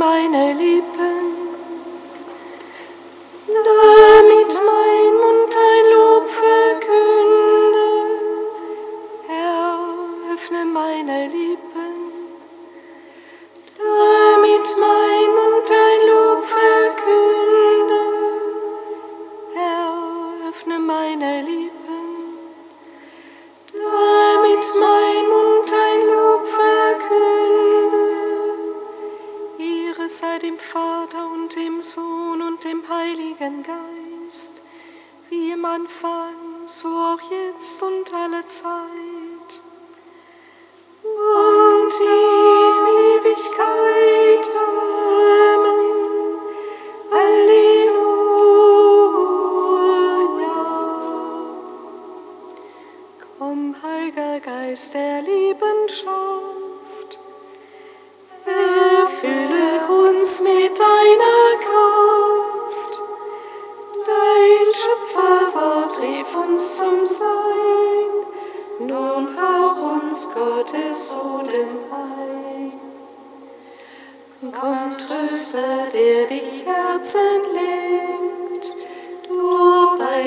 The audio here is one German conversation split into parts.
meine Lippen,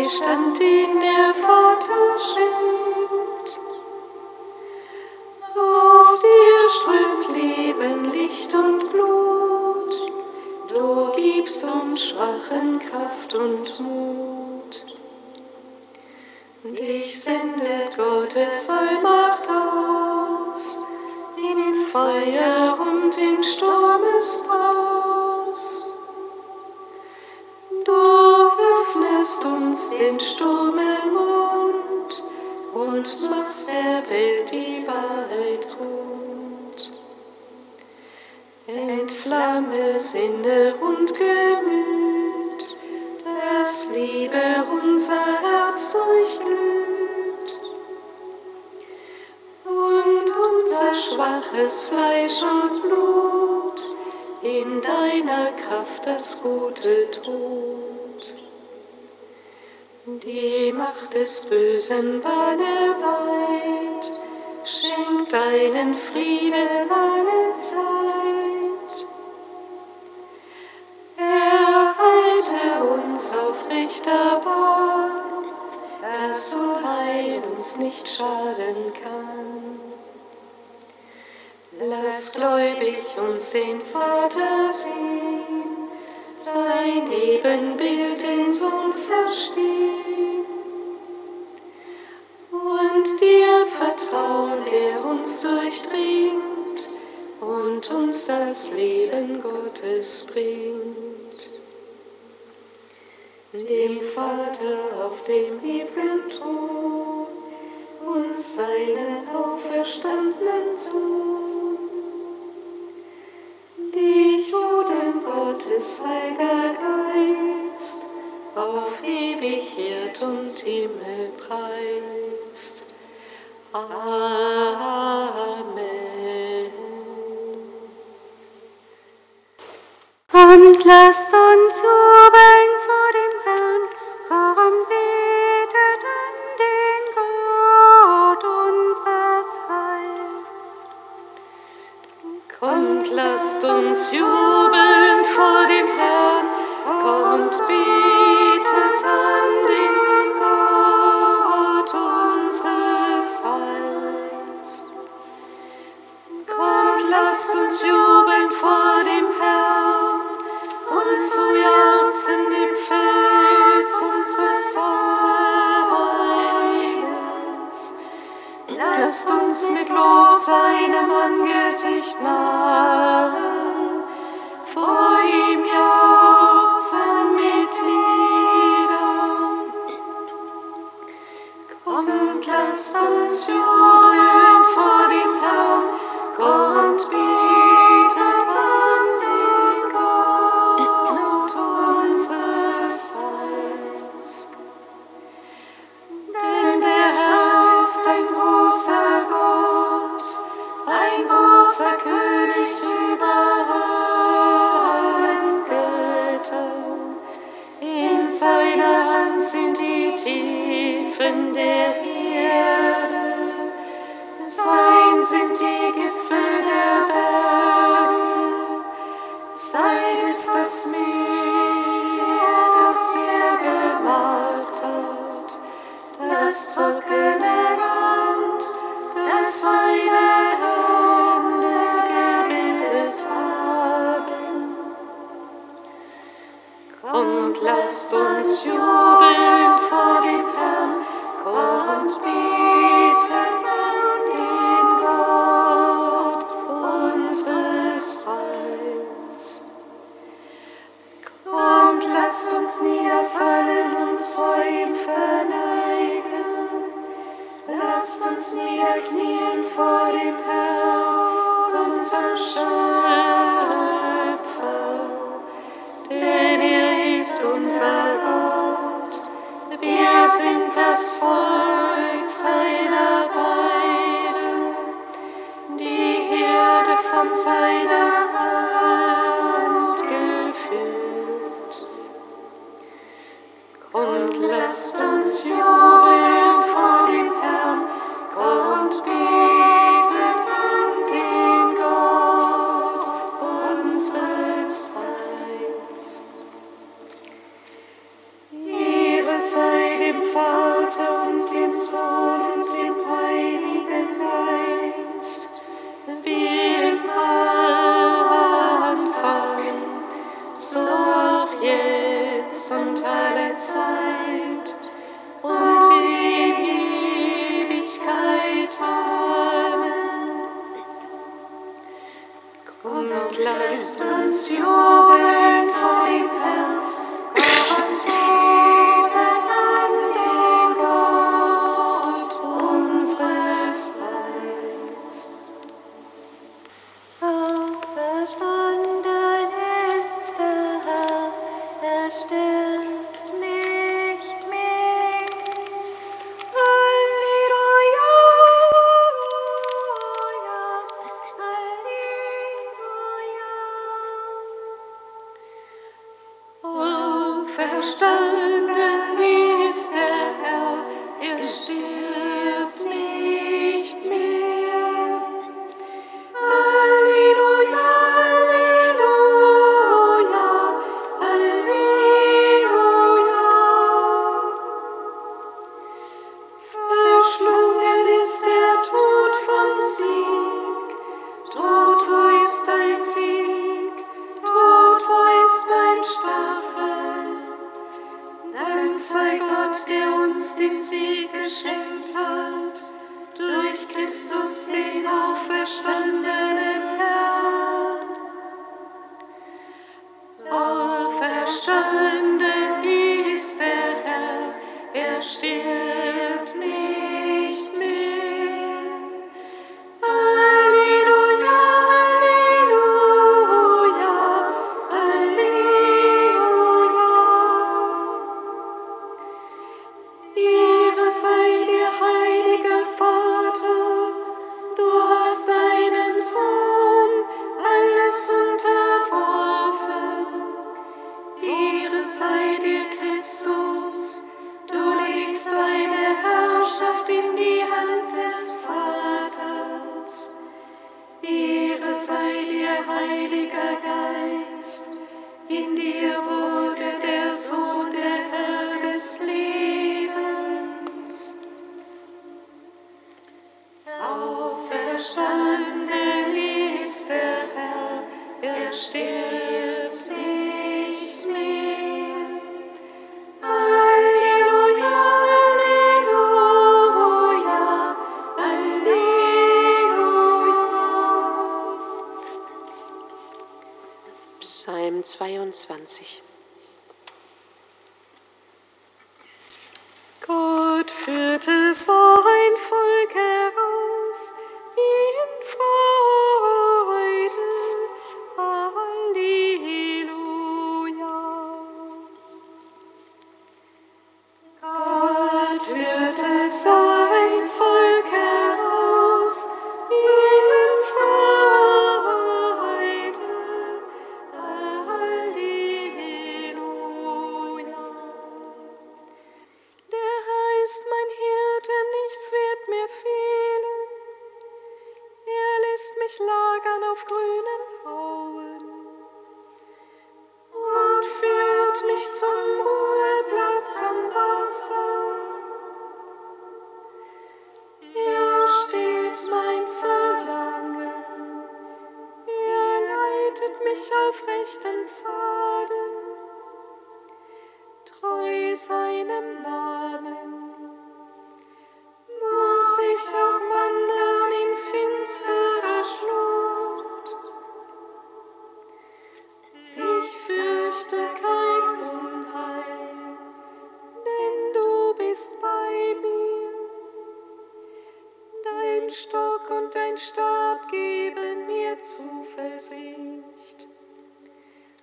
Beistand, den der Vater schenkt. Aus dir strömt Leben, Licht und Glut, du gibst uns Schwachen Kraft und Mut. Dich sendet Gottes Allmacht aus, in Feuer und in Sturmesbraus. Öffnest uns den Sturm im Mund und machst der Welt die Wahrheit kund. Entflamme Sinne und Gemüt, dass Liebe unser Herz durchglüht und unser schwaches Fleisch und Blut in deiner Kraft das Gute tut. Die Macht des Bösen banne weit, schenk deinen Frieden alle Zeit. Erhalte uns auf rechter Bahn, dass Unheil uns nicht schaden kann. Lass gläubig uns den Vater sehen, sein Ebenbild den Sohn verstehen und dir vertrauen, der uns durchdringt und uns das Leben Gottes bringt. Dem Vater auf dem ewigen Thron und seinen auferstandenen Sohn, dich, o den Gottes heiliger Geist, auf ewig Erd und Himmel preist. Amen. Kommt, lasst uns jubeln vor dem Herrn, komm, betet an den Gott unseres Heils. Kommt, lasst uns jubeln vor dem Herrn, kommt, betet an den Gott unseres Heils. Kommt, lasst uns jubeln sun's shone. Komm und lasst uns jubeln. 生 führte sein Volk heran. Ein Stock und dein Stab geben mir Zuversicht.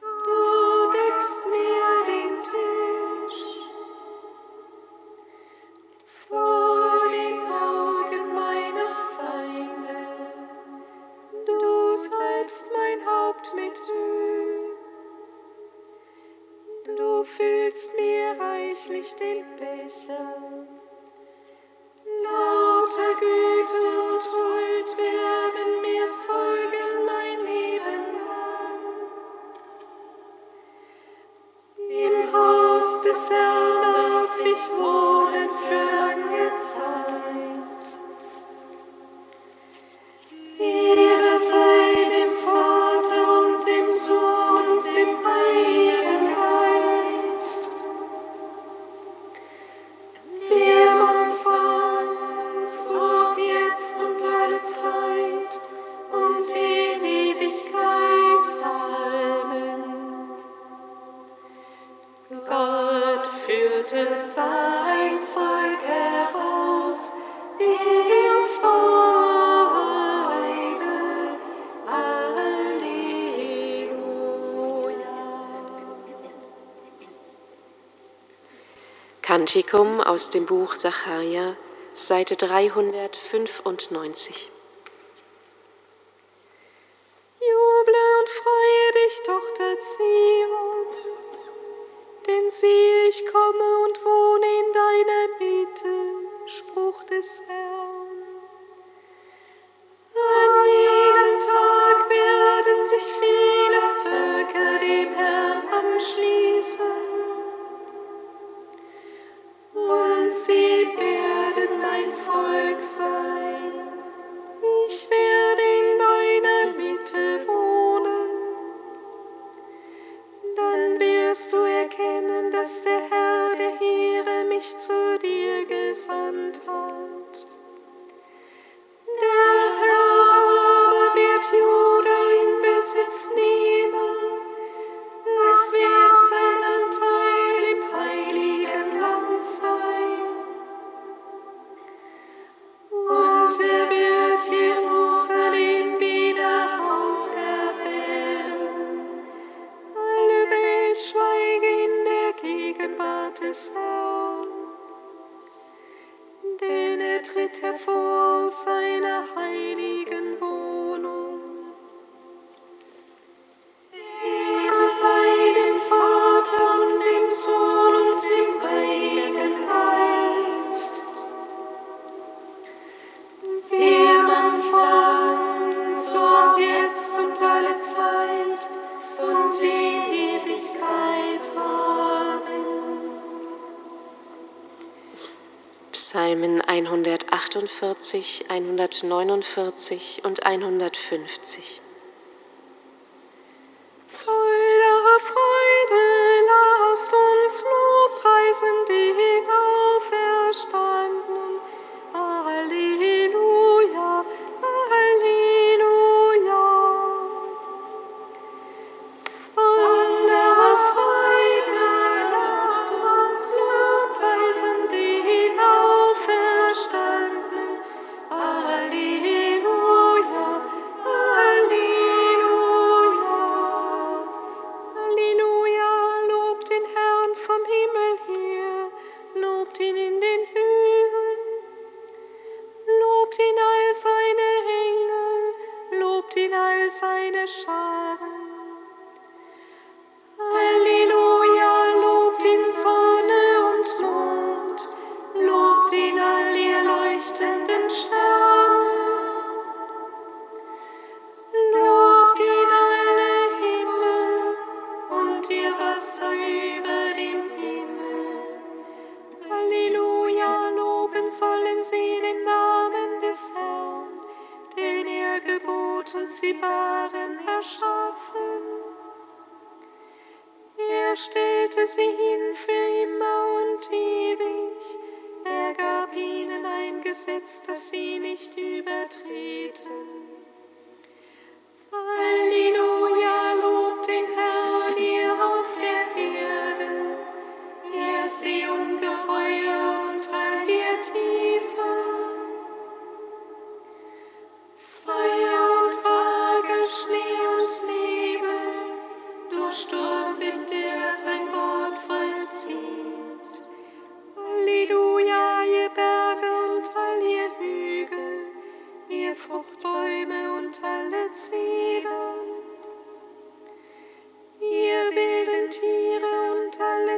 Du deckst mir den Tisch vor den Augen meiner Feinde. Du salbst mein Haupt mit Öl. Du füllst mir reichlich den Becher. Kantikum aus dem Buch Sacharja, Seite 395. Juble und freue dich, Tochter Zion, denn siehe, ich komme des denn er tritt hervor aus seiner heiligen Wohnung. Er sei dem Vater und 148, 149 und 150. Voller Freude lasst uns Lobpreisen den Auferstandenen. seine Engel, lobt ihn all seine Scharen.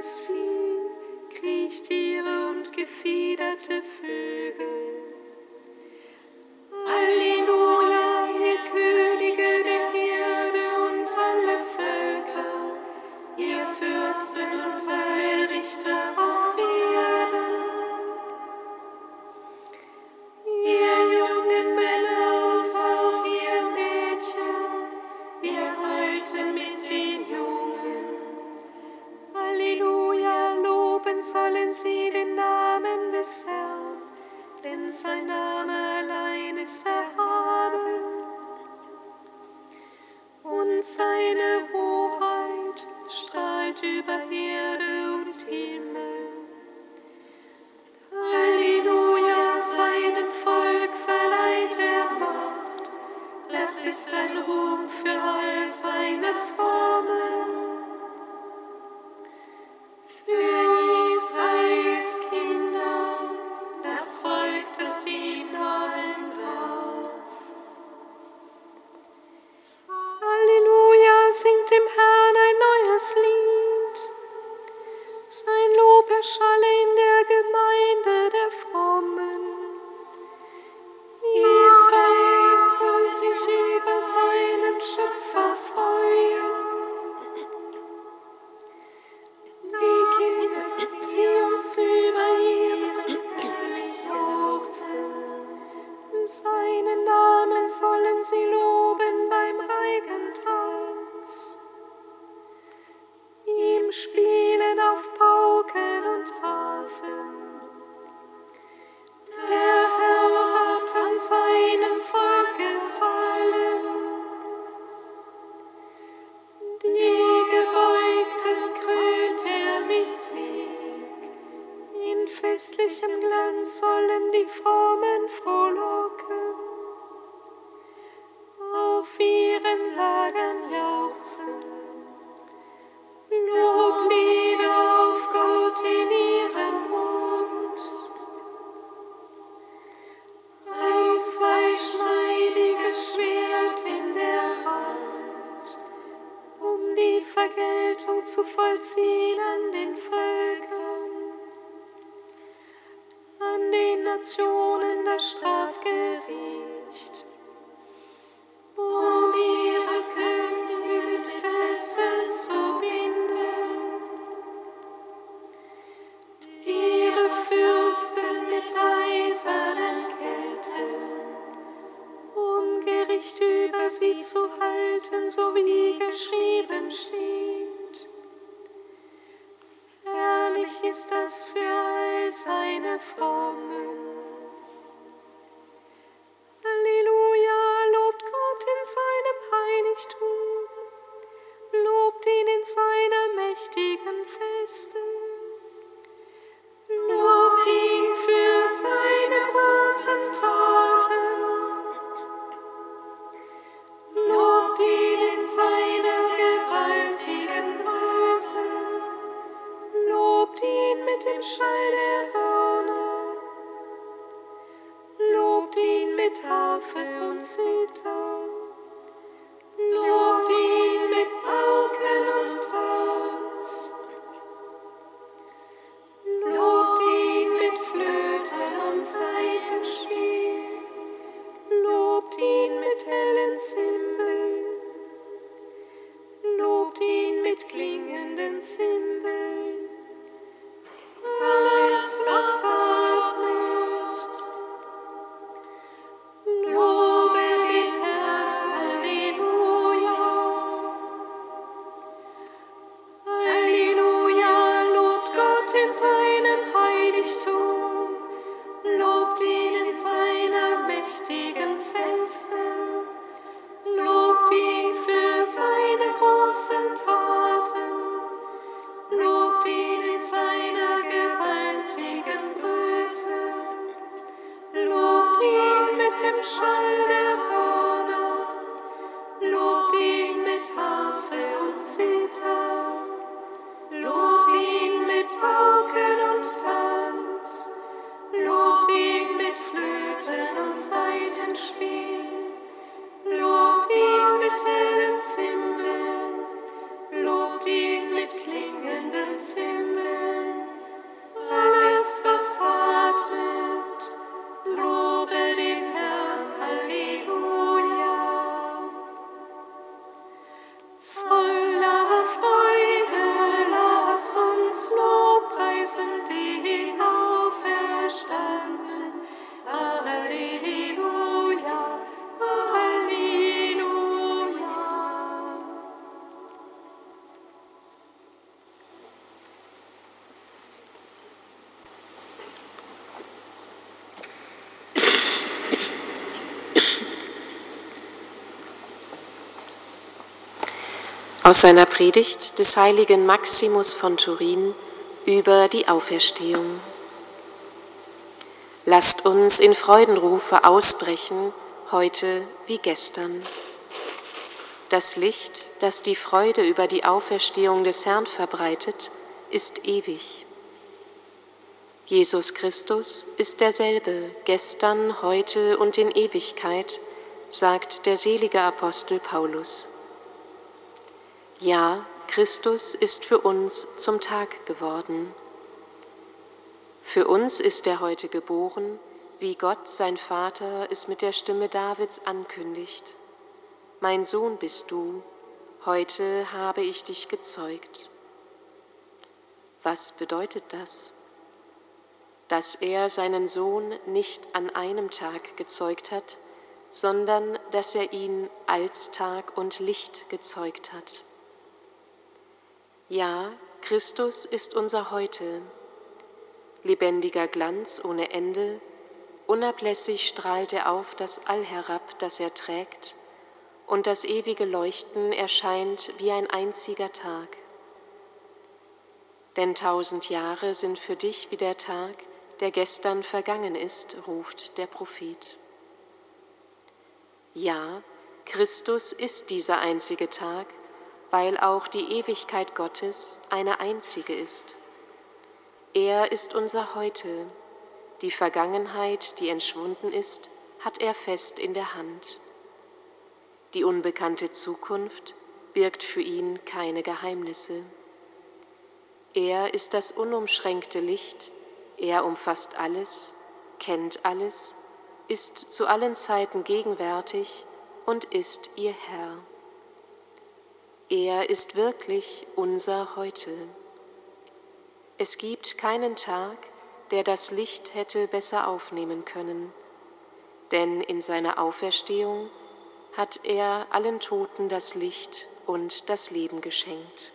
Vieh kriecht Tiere und gefiederte Vögel. Jerusalem. mit klingenden Zinnen. Aus seiner Predigt des heiligen Maximus von Turin über die Auferstehung. Lasst uns in Freudenrufe ausbrechen, heute wie gestern. Das Licht, das die Freude über die Auferstehung des Herrn verbreitet, ist ewig. Jesus Christus ist derselbe gestern, heute und in Ewigkeit, sagt der selige Apostel Paulus. Ja, Christus ist für uns zum Tag geworden. Für uns ist er heute geboren, wie Gott, sein Vater, es mit der Stimme Davids ankündigt. Mein Sohn bist du, heute habe ich dich gezeugt. Was bedeutet das? Dass er seinen Sohn nicht an einem Tag gezeugt hat, sondern dass er ihn als Tag und Licht gezeugt hat. Ja, Christus ist unser Heute, lebendiger Glanz ohne Ende, unablässig strahlt er auf das All herab, das er trägt, und das ewige Leuchten erscheint wie ein einziger Tag. Denn tausend Jahre sind für dich wie der Tag, der gestern vergangen ist, ruft der Prophet. Ja, Christus ist dieser einzige Tag, weil auch die Ewigkeit Gottes eine einzige ist. Er ist unser Heute. Die Vergangenheit, die entschwunden ist, hat er fest in der Hand. Die unbekannte Zukunft birgt für ihn keine Geheimnisse. Er ist das unumschränkte Licht, er umfasst alles, kennt alles, ist zu allen Zeiten gegenwärtig und ist ihr Herr. Er ist wirklich unser Heute. Es gibt keinen Tag, der das Licht hätte besser aufnehmen können, denn in seiner Auferstehung hat er allen Toten das Licht und das Leben geschenkt.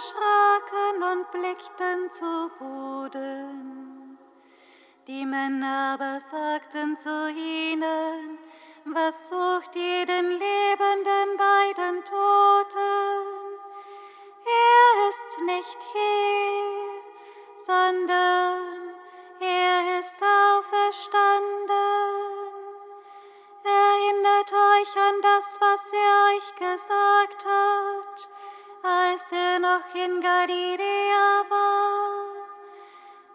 erschraken und blickten zu Boden. Die Männer aber sagten zu ihnen, was sucht ihr den Lebenden bei den Toten? Er ist nicht hier, sondern er ist auferstanden. Erinnert euch an das, was er euch gesagt hat, als er noch in Galiläa war.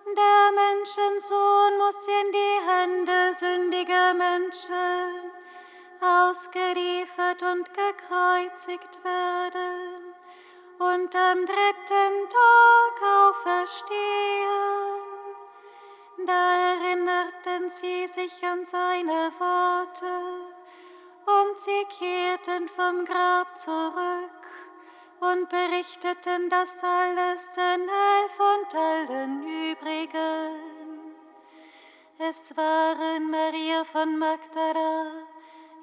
Der Menschensohn muss in die Hände sündiger Menschen ausgeliefert und gekreuzigt werden und am dritten Tag auferstehen. Da erinnerten sie sich an seine Worte und sie kehrten vom Grab zurück und berichteten das alles den Elf und allen übrigen. Es waren Maria von Magdala,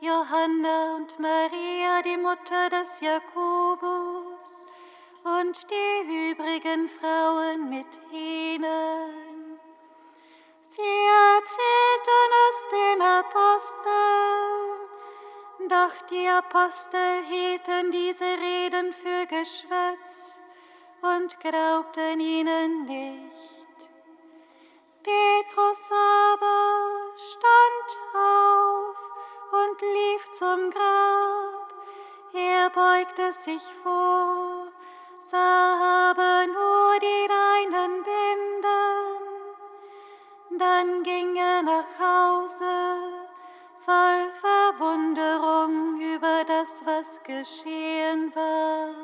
Johanna und Maria, die Mutter des Jakobus, und die übrigen Frauen mit ihnen. Sie erzählten es den Aposteln, doch die Apostel hielten diese Reden für Geschwätz und glaubten ihnen nicht. Petrus aber stand auf und lief zum Grab. Er beugte sich vor, sah aber nur die reinen Binden dann ging er nach Hause, voll Verwunderung über das, was geschehen war.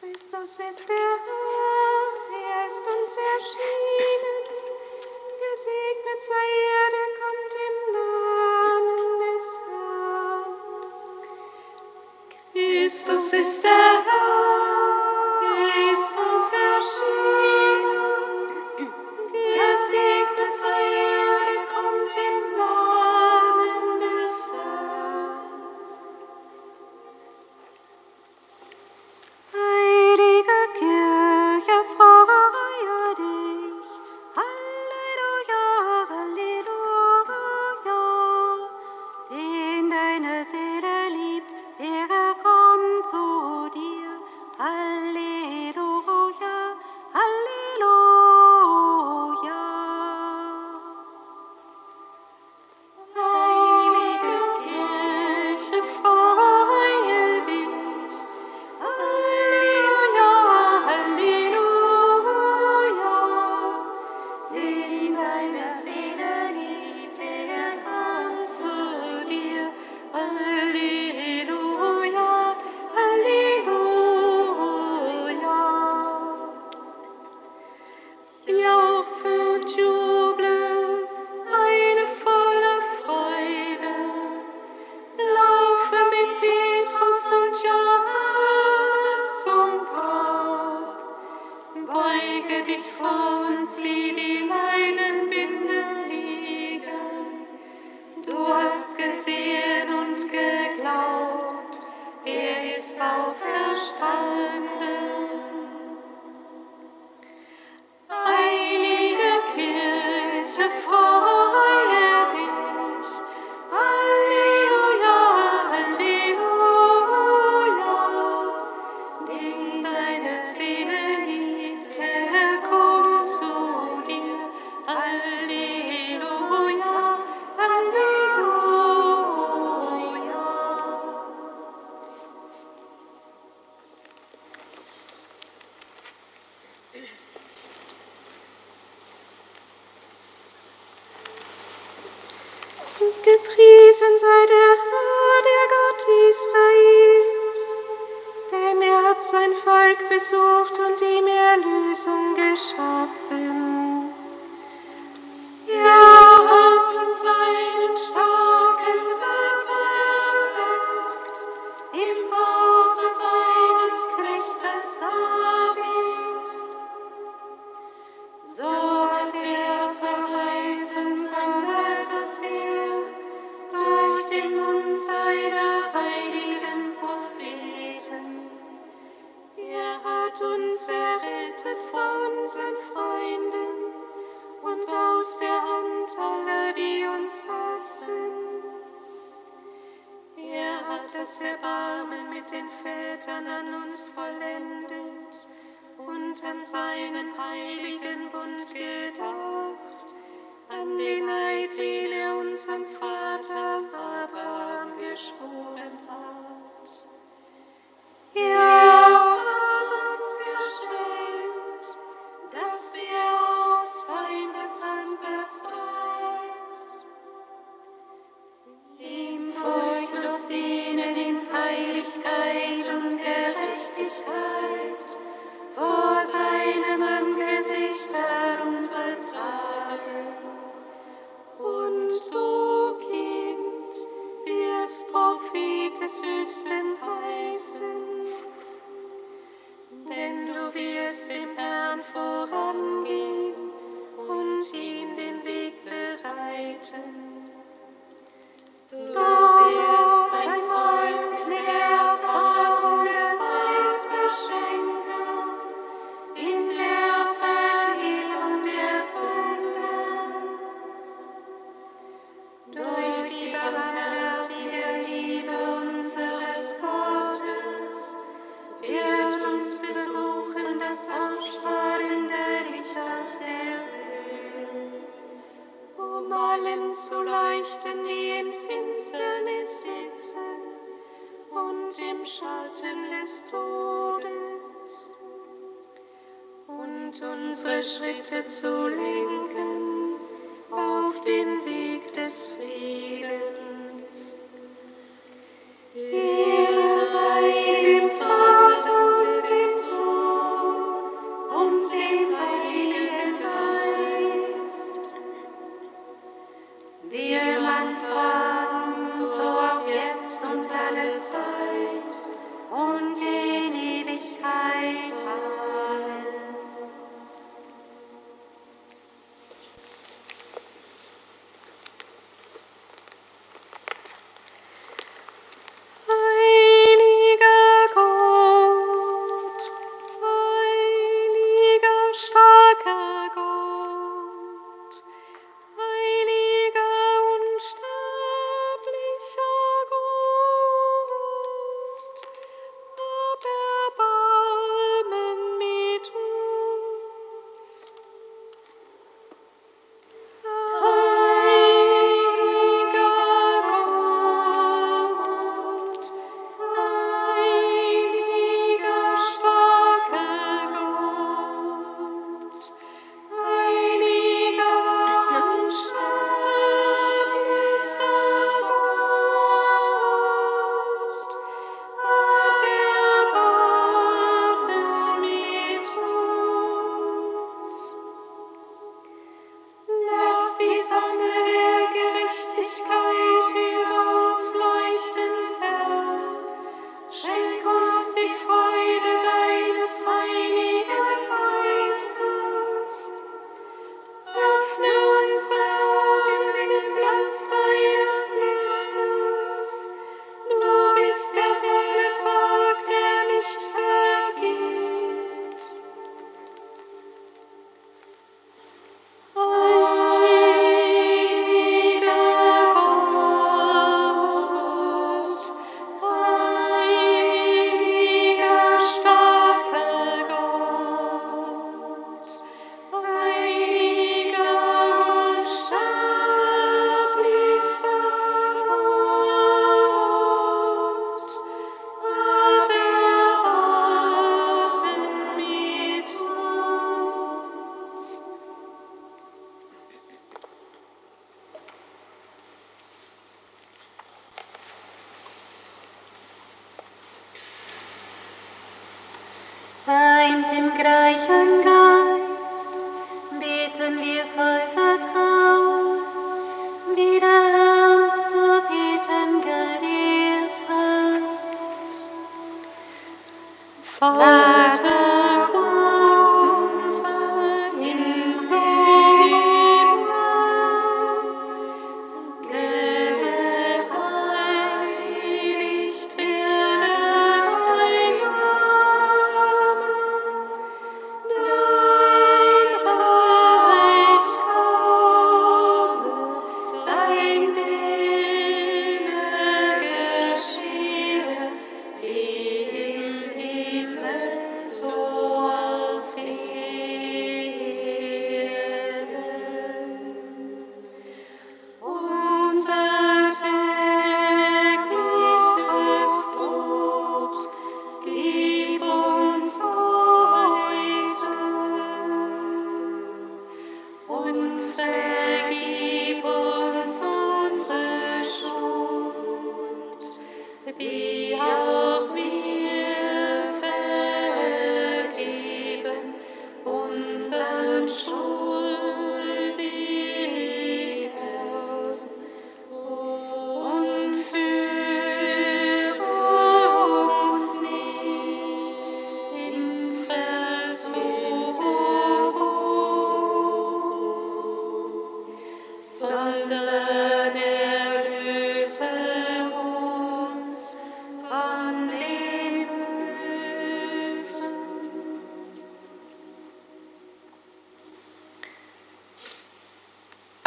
Christus ist der Herr, er ist uns erschienen. Gesegnet sei er, der kommt im Namen des Herrn. Christus ist der Herr ist uns erschienen.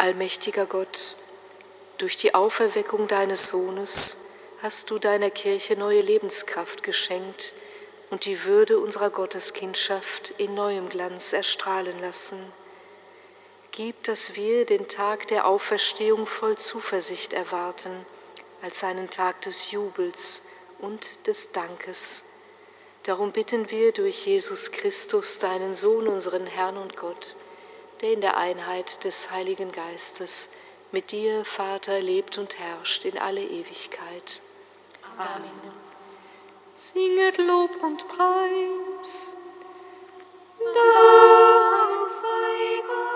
Allmächtiger Gott, durch die Auferweckung deines Sohnes hast du deiner Kirche neue Lebenskraft geschenkt und die Würde unserer Gotteskindschaft in neuem Glanz erstrahlen lassen. Gib, dass wir den Tag der Auferstehung voll Zuversicht erwarten, als einen Tag des Jubels und des Dankes. Darum bitten wir durch Jesus Christus, deinen Sohn, unseren Herrn und Gott, der in der Einheit des Heiligen Geistes mit dir, Vater, lebt und herrscht in alle Ewigkeit. Amen. Singet Lob und Preis. Dank sei Gott,